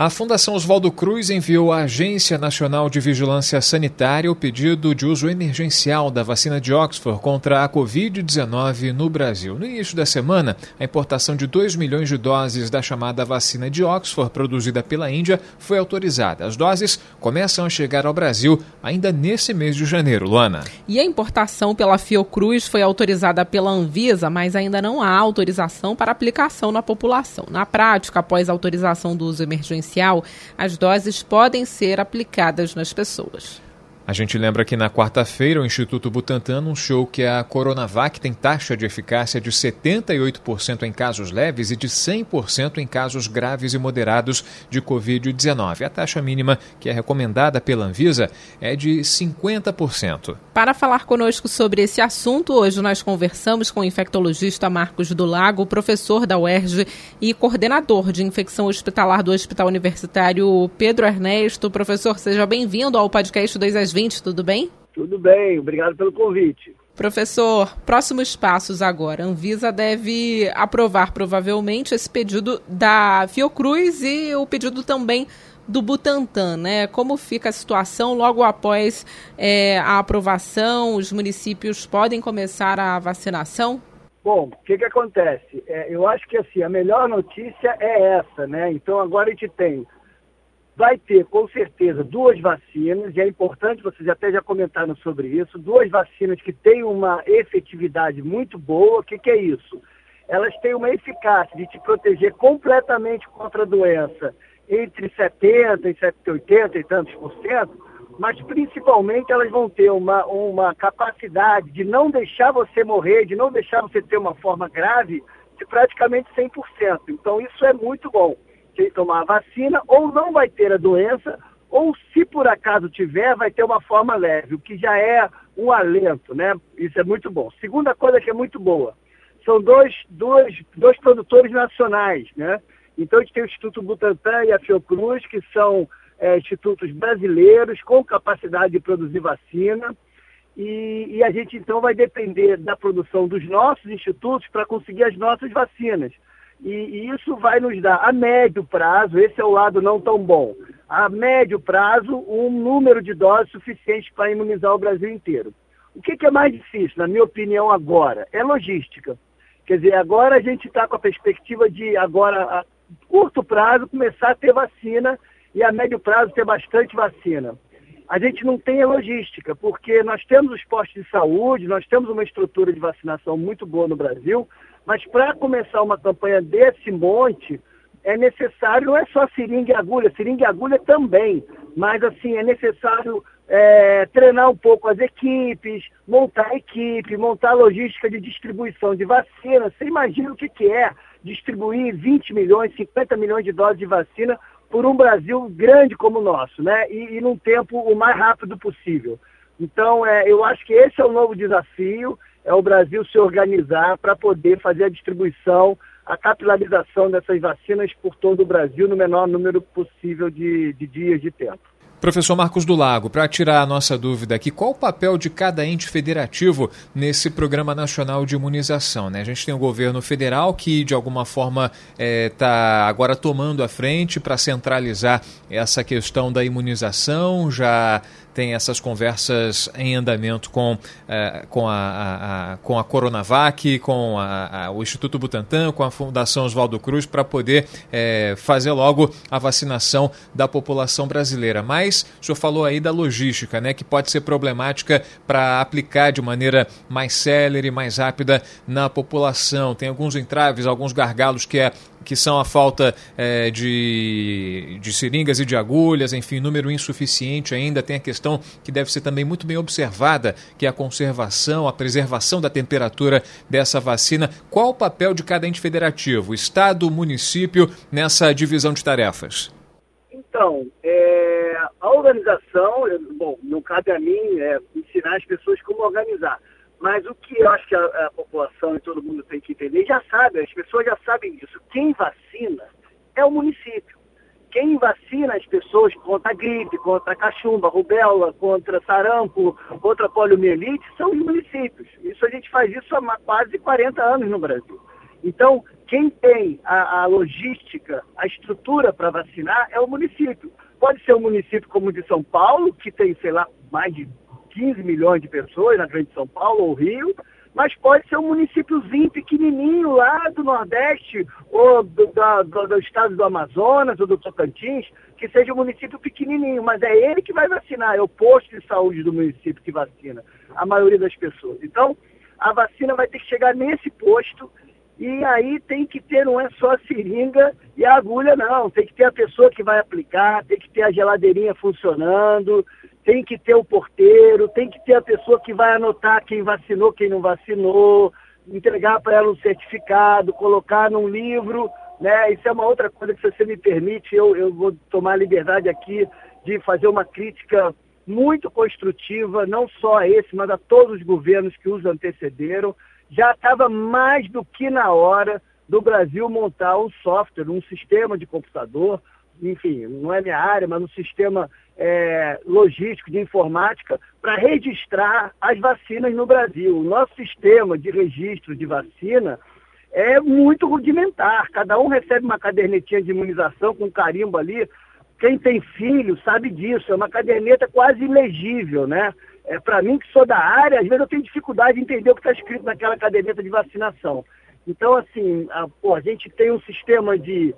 A Fundação Oswaldo Cruz enviou à Agência Nacional de Vigilância Sanitária o pedido de uso emergencial da vacina de Oxford contra a Covid-19 no Brasil. No início da semana, a importação de 2 milhões de doses da chamada vacina de Oxford, produzida pela Índia, foi autorizada. As doses começam a chegar ao Brasil ainda nesse mês de janeiro, Luana. E a importação pela Fiocruz foi autorizada pela Anvisa, mas ainda não há autorização para aplicação na população. Na prática, após a autorização do uso emergencial, as doses podem ser aplicadas nas pessoas. A gente lembra que na quarta-feira o Instituto Butantan anunciou que a Coronavac tem taxa de eficácia de 78% em casos leves e de 100% em casos graves e moderados de Covid-19. A taxa mínima que é recomendada pela Anvisa é de 50%. Para falar conosco sobre esse assunto, hoje nós conversamos com o infectologista Marcos do Lago, professor da UERJ e coordenador de infecção hospitalar do Hospital Universitário Pedro Ernesto. Professor, seja bem-vindo ao podcast 2 às 20 ouvinte, tudo bem? Tudo bem, obrigado pelo convite. Professor, próximos passos agora. A Anvisa deve aprovar provavelmente esse pedido da Fiocruz e o pedido também do Butantan, né? Como fica a situação logo após é, a aprovação? Os municípios podem começar a vacinação? Bom, o que, que acontece? É, eu acho que assim, a melhor notícia é essa, né? Então agora a gente tem vai ter com certeza duas vacinas, e é importante, vocês até já comentaram sobre isso, duas vacinas que têm uma efetividade muito boa. O que, que é isso? Elas têm uma eficácia de te proteger completamente contra a doença entre 70% e 80 e tantos por cento, mas principalmente elas vão ter uma, uma capacidade de não deixar você morrer, de não deixar você ter uma forma grave de praticamente 100%. Então isso é muito bom sem tomar a vacina, ou não vai ter a doença, ou se por acaso tiver, vai ter uma forma leve, o que já é um alento, né? Isso é muito bom. Segunda coisa que é muito boa, são dois, dois, dois produtores nacionais, né? Então a gente tem o Instituto Butantan e a Fiocruz, que são é, institutos brasileiros com capacidade de produzir vacina. E, e, a gente então vai depender da produção dos nossos institutos para conseguir as nossas vacinas. E, isso vai nos dar, a médio prazo, esse é o lado não tão bom, a médio prazo, um número de doses suficiente para imunizar o Brasil inteiro. O que, que é mais difícil, na minha opinião, agora? É logística. Quer dizer, agora a gente está com a perspectiva de, agora, a curto prazo, começar a ter vacina e a médio prazo ter bastante vacina. A gente não tem a logística, porque nós temos os postos de saúde, nós temos uma estrutura de vacinação muito boa no Brasil, mas para começar uma campanha desse monte, é necessário, não é só seringa e agulha, seringa e agulha também, mas assim, é necessário é, treinar um pouco as equipes, montar equipe, montar logística de distribuição de vacina. Você imagina o que, que é distribuir 20 milhões, 50 milhões de doses de vacina por um Brasil grande como o nosso, né? E, e num tempo o mais rápido possível. Então, é, eu acho que esse é o novo desafio é o Brasil se organizar para poder fazer a distribuição, a capilarização dessas vacinas por todo o Brasil no menor número possível de, de dias de tempo. Professor Marcos do Lago, para tirar a nossa dúvida aqui, qual o papel de cada ente federativo nesse Programa Nacional de Imunização? Né? A gente tem o governo federal que, de alguma forma, está é, tá agora tomando a frente para centralizar essa questão da imunização, já tem essas conversas em andamento com, é, com, a, a, a, com a Coronavac, com a, o Instituto Butantan, com a Fundação Oswaldo Cruz, para poder é, fazer logo a vacinação da população brasileira. Mas mas o senhor falou aí da logística, né, que pode ser problemática para aplicar de maneira mais célere, mais rápida na população. Tem alguns entraves, alguns gargalos que é que são a falta é, de, de seringas e de agulhas, enfim, número insuficiente ainda. Tem a questão que deve ser também muito bem observada, que é a conservação, a preservação da temperatura dessa vacina. Qual o papel de cada ente federativo, Estado, município, nessa divisão de tarefas? Então, é, a organização, bom, não cabe a mim é, ensinar as pessoas como organizar. Mas o que eu acho que a, a, população e todo mundo tem que entender, já sabe, as pessoas já sabem disso. Quem vacina é o município. Quem vacina as pessoas contra a gripe, contra a cachumba, rubéola, contra sarampo, contra poliomielite, são os municípios. Isso a gente faz isso há quase 40 anos no Brasil. Então, quem tem a, a logística, a estrutura para vacinar é o município. Pode ser um município como o de São Paulo, que tem, sei lá, mais de 15 milhões de pessoas na Grande São Paulo ou Rio, mas pode ser um municípiozinho pequenininho lá do Nordeste ou do, da, do, do, estado do Amazonas ou do Tocantins, que seja um município pequenininho, mas é ele que vai vacinar, é o posto de saúde do município que vacina a maioria das pessoas. Então, a vacina vai ter que chegar nesse posto e aí tem que ter, não é só a seringa e a agulha, não. Tem que ter a pessoa que vai aplicar, tem que ter a geladeirinha funcionando, tem que ter o porteiro, tem que ter a pessoa que vai anotar quem vacinou, quem não vacinou, entregar para ela um certificado, colocar num livro, né? Isso é uma outra coisa que, se você me permite, eu, eu vou tomar a liberdade aqui de fazer uma crítica muito construtiva, não só a esse, mas a todos os governos que os antecederam. Já estava mais do que na hora do Brasil montar um software, um sistema de computador, enfim, não é minha área, mas um sistema é, logístico de informática para registrar as vacinas no Brasil. O nosso sistema de registro de vacina é muito rudimentar. Cada um recebe uma cadernetinha de imunização com carimbo ali. Quem tem filho sabe disso. É uma caderneta quase ilegível, né? É, para mim, que sou da área, às vezes eu tenho dificuldade de entender o que está escrito naquela caderneta de vacinação. Então, assim, a, pô, a gente tem um sistema de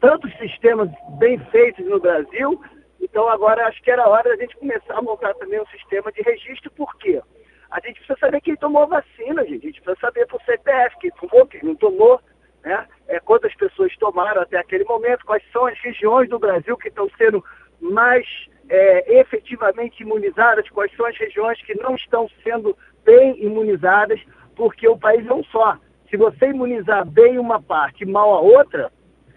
tantos sistemas bem feitos no Brasil, então agora acho que era hora da gente começar a montar também um sistema de registro, por quê? A gente precisa saber quem tomou vacina, gente. A gente precisa saber por CPF, quem tomou, quem não tomou, né? É, quantas pessoas tomaram até aquele momento, quais são as regiões do Brasil que estão sendo mais é, efetivamente imunizadas, quais são as regiões que não estão sendo bem imunizadas, porque o país é um só. Se você imunizar bem uma parte e mal a outra,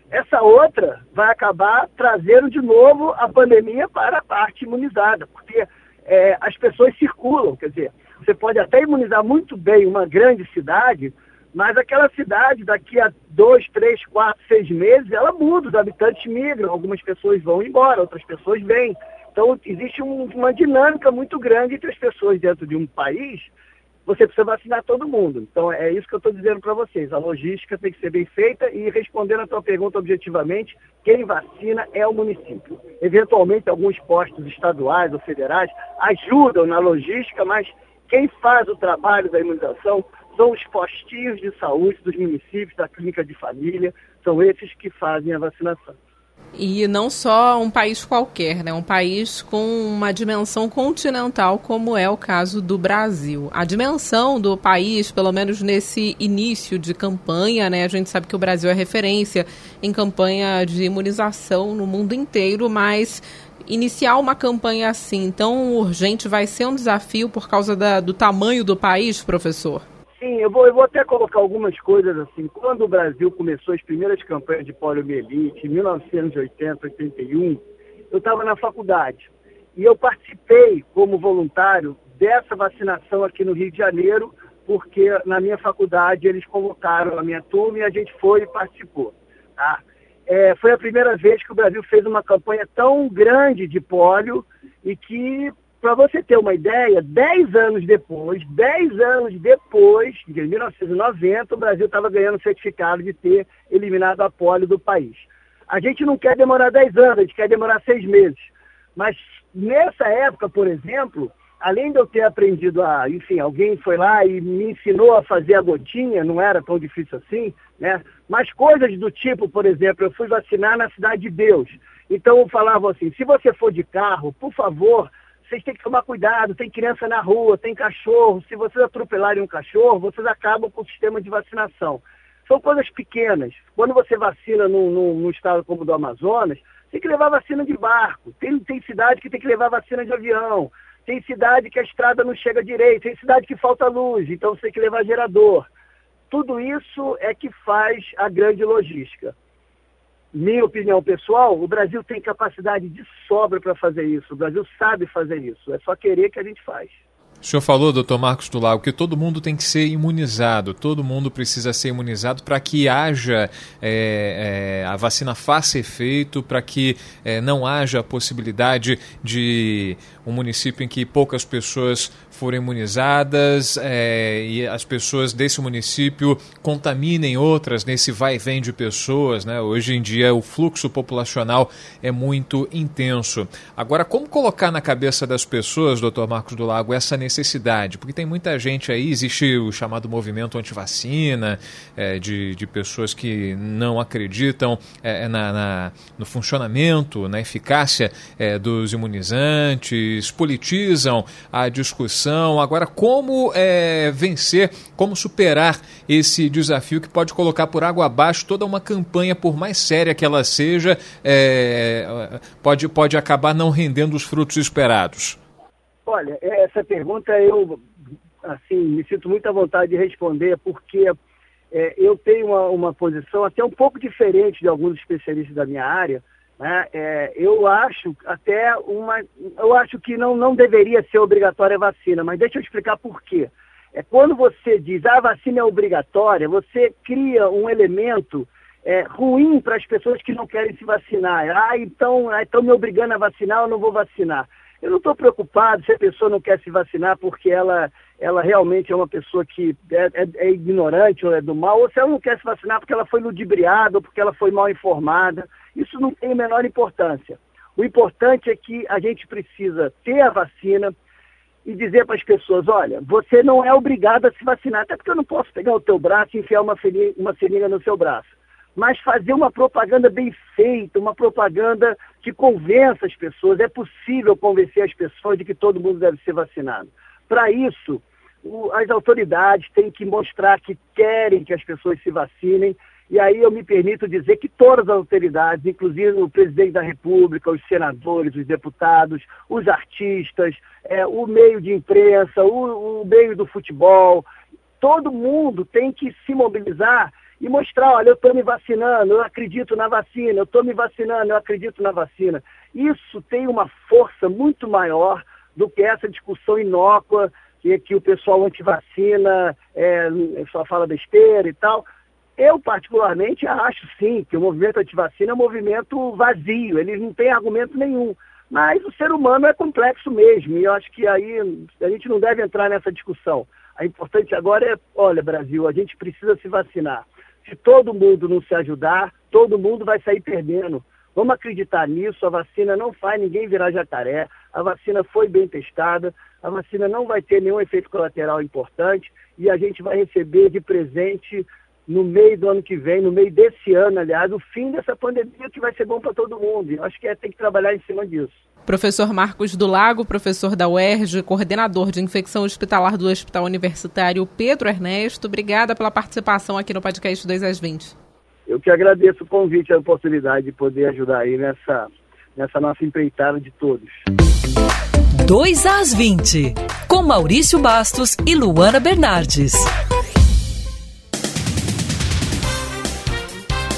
essa outra vai acabar trazendo de novo a pandemia para a parte imunizada, porque é, as pessoas circulam, quer dizer, você pode até imunizar muito bem uma grande cidade, mas aquela cidade, daqui a dois, três, quatro, seis meses, ela muda, os habitantes migram, algumas pessoas vão embora, outras pessoas vêm. Então, existe um, uma dinâmica muito grande entre as pessoas dentro de um país você precisa vacinar todo mundo. Então é isso que eu estou dizendo para vocês. A logística tem que ser bem feita e respondendo a tua pergunta objetivamente, quem vacina é o município. Eventualmente alguns postos estaduais ou federais ajudam na logística, mas quem faz o trabalho da imunização são os postinhos de saúde dos municípios, da clínica de família, são esses que fazem a vacinação. E não só um país qualquer, né? Um país com uma dimensão continental, como é o caso do Brasil. A dimensão do país, pelo menos nesse início de campanha, né? A gente sabe que o Brasil é referência em campanha de imunização no mundo inteiro, mas iniciar uma campanha assim tão urgente vai ser um desafio por causa da, do tamanho do país, professor? Sim, eu vou, eu vou até colocar algumas coisas assim. Quando o Brasil começou as primeiras campanhas de poliomielite, em 1980, 81, eu estava na faculdade. E eu participei como voluntário dessa vacinação aqui no Rio de Janeiro, porque na minha faculdade eles convocaram a minha turma e a gente foi e participou. Tá? É, foi a primeira vez que o Brasil fez uma campanha tão grande de pólio e que para você ter uma ideia, 10 anos depois, 10 anos depois, de 1990, o Brasil estava ganhando certificado de ter eliminado a polio do país. A gente não quer demorar 10 anos, a gente quer demorar 6 meses. Mas nessa época, por exemplo, além de eu ter aprendido a, enfim, alguém foi lá e me ensinou a fazer a gotinha, não era tão difícil assim, né? Mas coisas do tipo, por exemplo, eu fui vacinar na Cidade de Deus. Então eu falava assim, se você for de carro, por favor, vocês têm que tomar cuidado, tem criança na rua, tem cachorro. Se vocês atropelarem um cachorro, vocês acabam com o sistema de vacinação. São coisas pequenas. Quando você vacina num, num, num estado como o do Amazonas, tem que levar vacina de barco. Tem, tem cidade que tem que levar vacina de avião. Tem cidade que a estrada não chega direito. Tem cidade que falta luz, então você tem que levar gerador. Tudo isso é que faz a grande logística. Minha opinião pessoal, o Brasil tem capacidade de sobra para fazer isso. O Brasil sabe fazer isso. É só querer que a gente faz. O senhor falou, doutor Marcos do Lago, que todo mundo tem que ser imunizado, todo mundo precisa ser imunizado para que haja é, é, a vacina faça efeito, para que é, não haja a possibilidade de um município em que poucas pessoas forem imunizadas é, e as pessoas desse município contaminem outras nesse vai e vem de pessoas. Né? Hoje em dia o fluxo populacional é muito intenso. Agora, como colocar na cabeça das pessoas, doutor Marcos do Lago, essa necessidade? Necessidade? Porque tem muita gente aí, existe o chamado movimento antivacina, é, de, de pessoas que não acreditam é, na, na, no funcionamento, na eficácia é, dos imunizantes, politizam a discussão. Agora, como é, vencer, como superar esse desafio que pode colocar por água abaixo toda uma campanha, por mais séria que ela seja, é, pode, pode acabar não rendendo os frutos esperados? Olha, essa pergunta eu assim me sinto muito à vontade de responder porque é, eu tenho uma, uma, posição até um pouco diferente de alguns especialistas da minha área. Né? É, eu acho até uma, eu acho que não, não deveria ser obrigatória a vacina, mas deixa eu explicar por quê. É quando você diz ah, a vacina é obrigatória, você cria um elemento é, ruim para as pessoas que não querem se vacinar. Ah, então estão me obrigando a vacinar, eu não vou vacinar. Eu não estou preocupado se a pessoa não quer se vacinar porque ela, ela realmente é uma pessoa que é, é, é, ignorante ou é do mal, ou se ela não quer se vacinar porque ela foi ludibriada ou porque ela foi mal informada. Isso não tem a menor importância. O importante é que a gente precisa ter a vacina e dizer para as pessoas, olha, você não é obrigado a se vacinar, até porque eu não posso pegar o teu braço e enfiar uma, uma seringa no seu braço mas fazer uma propaganda bem feita, uma propaganda que convença as pessoas. É possível convencer as pessoas de que todo mundo deve ser vacinado. Para isso, as autoridades têm que mostrar que querem que as pessoas se vacinem. E aí eu me permito dizer que todas as autoridades, inclusive o presidente da República, os senadores, os deputados, os artistas, é, o meio de imprensa, o, o meio do futebol, todo mundo tem que se mobilizar e mostrar, olha, eu estou me vacinando, eu acredito na vacina, eu estou me vacinando, eu acredito na vacina. Isso tem uma força muito maior do que essa discussão inócua que, que o pessoal antivacina é, só fala besteira e tal. Eu, particularmente, acho sim que o movimento antivacina é um movimento vazio, ele não tem argumento nenhum. Mas o ser humano é complexo mesmo, e eu acho que aí a gente não deve entrar nessa discussão. A importante agora é, olha, Brasil, a gente precisa se vacinar. Se todo mundo não se ajudar, todo mundo vai sair perdendo. Vamos acreditar nisso, a vacina não faz ninguém virar jacaré, a vacina foi bem testada, a vacina não vai ter nenhum efeito colateral importante e a gente vai receber de presente no meio do ano que vem, no meio desse ano, aliás, o fim dessa pandemia que vai ser bom para todo mundo. Eu acho que é, tem que trabalhar em cima disso. Professor Marcos do Lago, professor da UERJ, coordenador de infecção hospitalar do Hospital Universitário Pedro Ernesto, obrigada pela participação aqui no podcast 2 às 20. Eu que agradeço o convite e a oportunidade de poder ajudar aí nessa, nessa nossa empreitada de todos. 2 às 20, com Maurício Bastos e Luana Bernardes.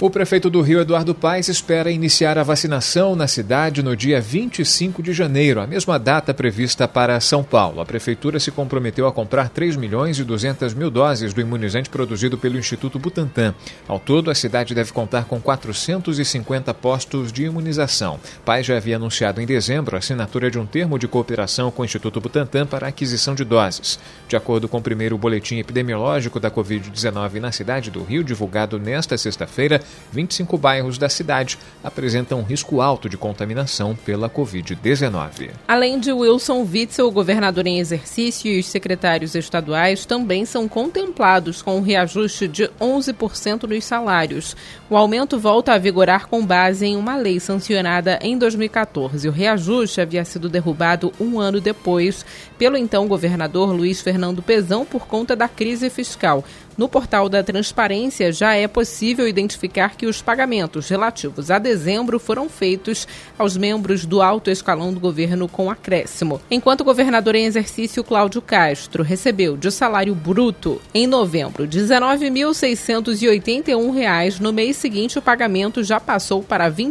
O prefeito do Rio, Eduardo Paes, espera iniciar a vacinação na cidade no dia 25 de janeiro, a mesma data prevista para São Paulo. A prefeitura se comprometeu a comprar 3 milhões e 200 mil doses do imunizante produzido pelo Instituto Butantan. Ao todo, a cidade deve contar com 450 postos de imunização. Paes já havia anunciado em dezembro a assinatura de um termo de cooperação com o Instituto Butantan para a aquisição de doses. De acordo com o primeiro boletim epidemiológico da Covid-19 na cidade do Rio, divulgado nesta sexta-feira, 25 bairros da cidade apresentam risco alto de contaminação pela Covid-19. Além de Wilson Witzel, o governador em exercício, e os secretários estaduais também são contemplados com um reajuste de 11% nos salários. O aumento volta a vigorar com base em uma lei sancionada em 2014. O reajuste havia sido derrubado um ano depois pelo então governador Luiz Fernando Pezão por conta da crise fiscal. No portal da Transparência já é possível identificar que os pagamentos relativos a dezembro foram feitos aos membros do alto escalão do governo com acréscimo. Enquanto o governador em exercício Cláudio Castro recebeu de salário bruto em novembro R$ 19.681, no mês seguinte o pagamento já passou para R$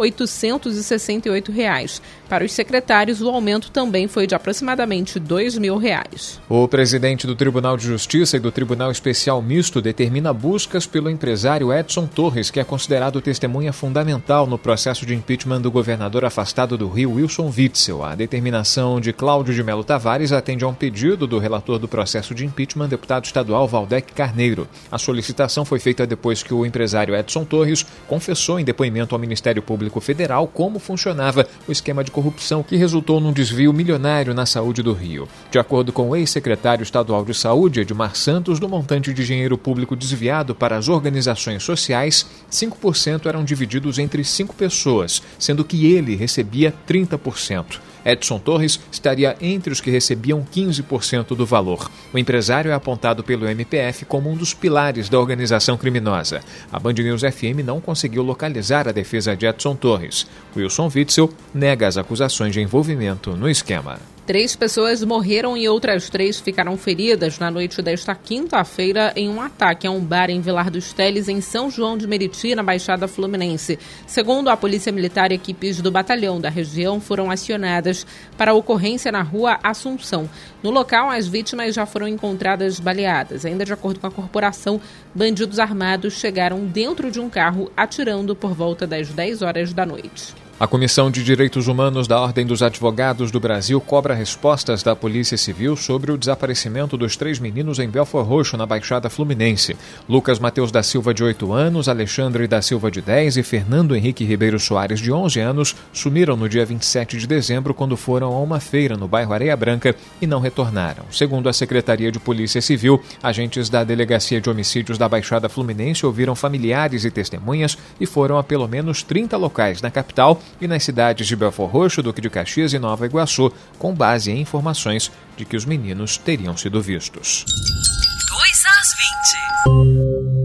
21.868. Para os secretários, o aumento também foi de aproximadamente 2 mil reais. O presidente do Tribunal de Justiça e do Tribunal Especial Misto determina buscas pelo empresário Edson Torres, que é considerado testemunha fundamental no processo de impeachment do governador afastado do Rio, Wilson Witzel. A determinação de Cláudio de Melo Tavares atende a um pedido do relator do processo de impeachment, deputado estadual Valdec Carneiro. A solicitação foi feita depois que o empresário Edson Torres confessou em depoimento ao Ministério Público Federal como funcionava o esquema de corrupção que resultou num desvio milionário na saúde do Rio. De acordo com o ex-secretário estadual de Saúde, Edmar Santos, do montante de dinheiro público desviado para as organizações sociais, 5% eram divididos entre cinco pessoas, sendo que ele recebia 30%. Edson Torres estaria entre os que recebiam 15% do valor. O empresário é apontado pelo MPF como um dos pilares da organização criminosa. A Band News FM não conseguiu localizar a defesa de Edson Torres. Wilson Witzel nega as acusações de envolvimento no esquema. Três pessoas morreram e outras três ficaram feridas na noite desta quinta-feira em um ataque a um bar em Vilar dos Teles, em São João de Meriti, na Baixada Fluminense. Segundo a Polícia Militar, equipes do batalhão da região foram acionadas para a ocorrência na rua Assunção. No local, as vítimas já foram encontradas baleadas. Ainda de acordo com a corporação, bandidos armados chegaram dentro de um carro atirando por volta das 10 horas da noite. A Comissão de Direitos Humanos da Ordem dos Advogados do Brasil cobra respostas da Polícia Civil sobre o desaparecimento dos três meninos em Belfor Roxo, na Baixada Fluminense. Lucas Mateus da Silva, de 8 anos, Alexandre da Silva, de 10 e Fernando Henrique Ribeiro Soares, de 11 anos, sumiram no dia 27 de dezembro quando foram a uma feira no bairro Areia Branca e não retornaram. Segundo a Secretaria de Polícia Civil, agentes da Delegacia de Homicídios da Baixada Fluminense ouviram familiares e testemunhas e foram a pelo menos 30 locais na capital e nas cidades de Belfort Roxo, Duque de Caxias e Nova Iguaçu, com base em informações de que os meninos teriam sido vistos. 2 às 20.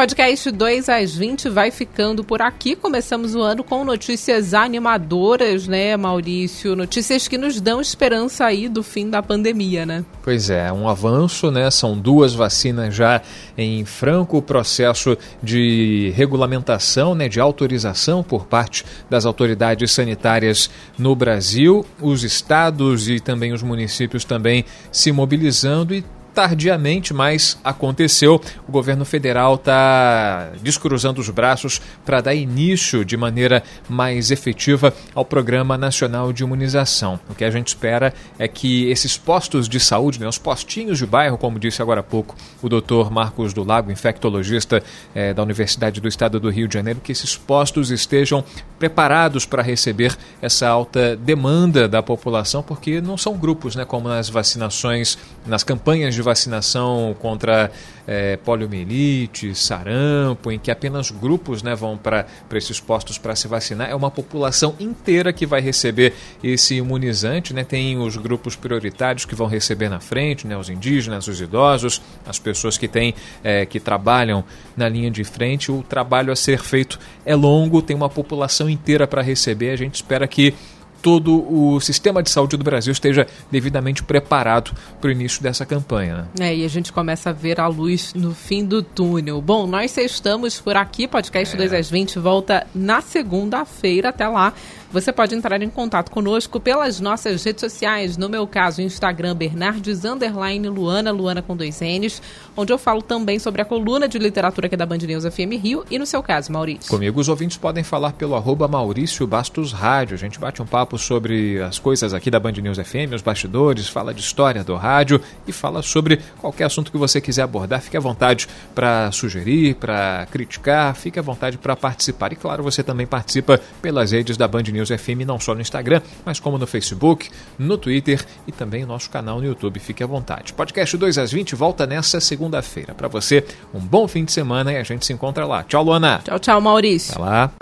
Podcast 2 às 20 vai ficando por aqui. Começamos o ano com notícias animadoras, né, Maurício? Notícias que nos dão esperança aí do fim da pandemia, né? Pois é, um avanço, né? São duas vacinas já em franco processo de regulamentação, né, de autorização por parte das autoridades sanitárias no Brasil. Os estados e também os municípios também se mobilizando e tardiamente, mas aconteceu. O governo federal está descruzando os braços para dar início de maneira mais efetiva ao Programa Nacional de Imunização. O que a gente espera é que esses postos de saúde, né, os postinhos de bairro, como disse agora há pouco o doutor Marcos do Lago, infectologista é, da Universidade do Estado do Rio de Janeiro, que esses postos estejam preparados para receber essa alta demanda da população, porque não são grupos, né, como nas vacinações, nas campanhas de de vacinação contra é, poliomielite, sarampo, em que apenas grupos né, vão para esses postos para se vacinar. É uma população inteira que vai receber esse imunizante. Né? Tem os grupos prioritários que vão receber na frente, né? os indígenas, os idosos, as pessoas que, têm, é, que trabalham na linha de frente. O trabalho a ser feito é longo, tem uma população inteira para receber. A gente espera que todo o sistema de saúde do Brasil esteja devidamente preparado para o início dessa campanha. Né? É, e a gente começa a ver a luz no fim do túnel. Bom, nós estamos por aqui, podcast é. 2 às 20 volta na segunda-feira. Até lá. Você pode entrar em contato conosco pelas nossas redes sociais, no meu caso, Instagram, Bernardes, underline, Luana, Luana com dois N's, onde eu falo também sobre a coluna de literatura aqui da Band News FM Rio e no seu caso, Maurício. Comigo os ouvintes podem falar pelo arroba Maurício Bastos Rádio. A gente bate um papo sobre as coisas aqui da Band News FM, os bastidores, fala de história do rádio e fala sobre qualquer assunto que você quiser abordar. Fique à vontade para sugerir, para criticar, fique à vontade para participar. E claro, você também participa pelas redes da Band News News FM não só no Instagram, mas como no Facebook, no Twitter e também no nosso canal no YouTube. Fique à vontade. Podcast 2 às 20 volta nessa segunda-feira. Para você, um bom fim de semana e a gente se encontra lá. Tchau, Luana. Tchau, tchau, Maurício. Até lá.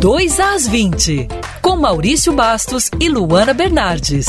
2 às 20, com Maurício Bastos e Luana Bernardes.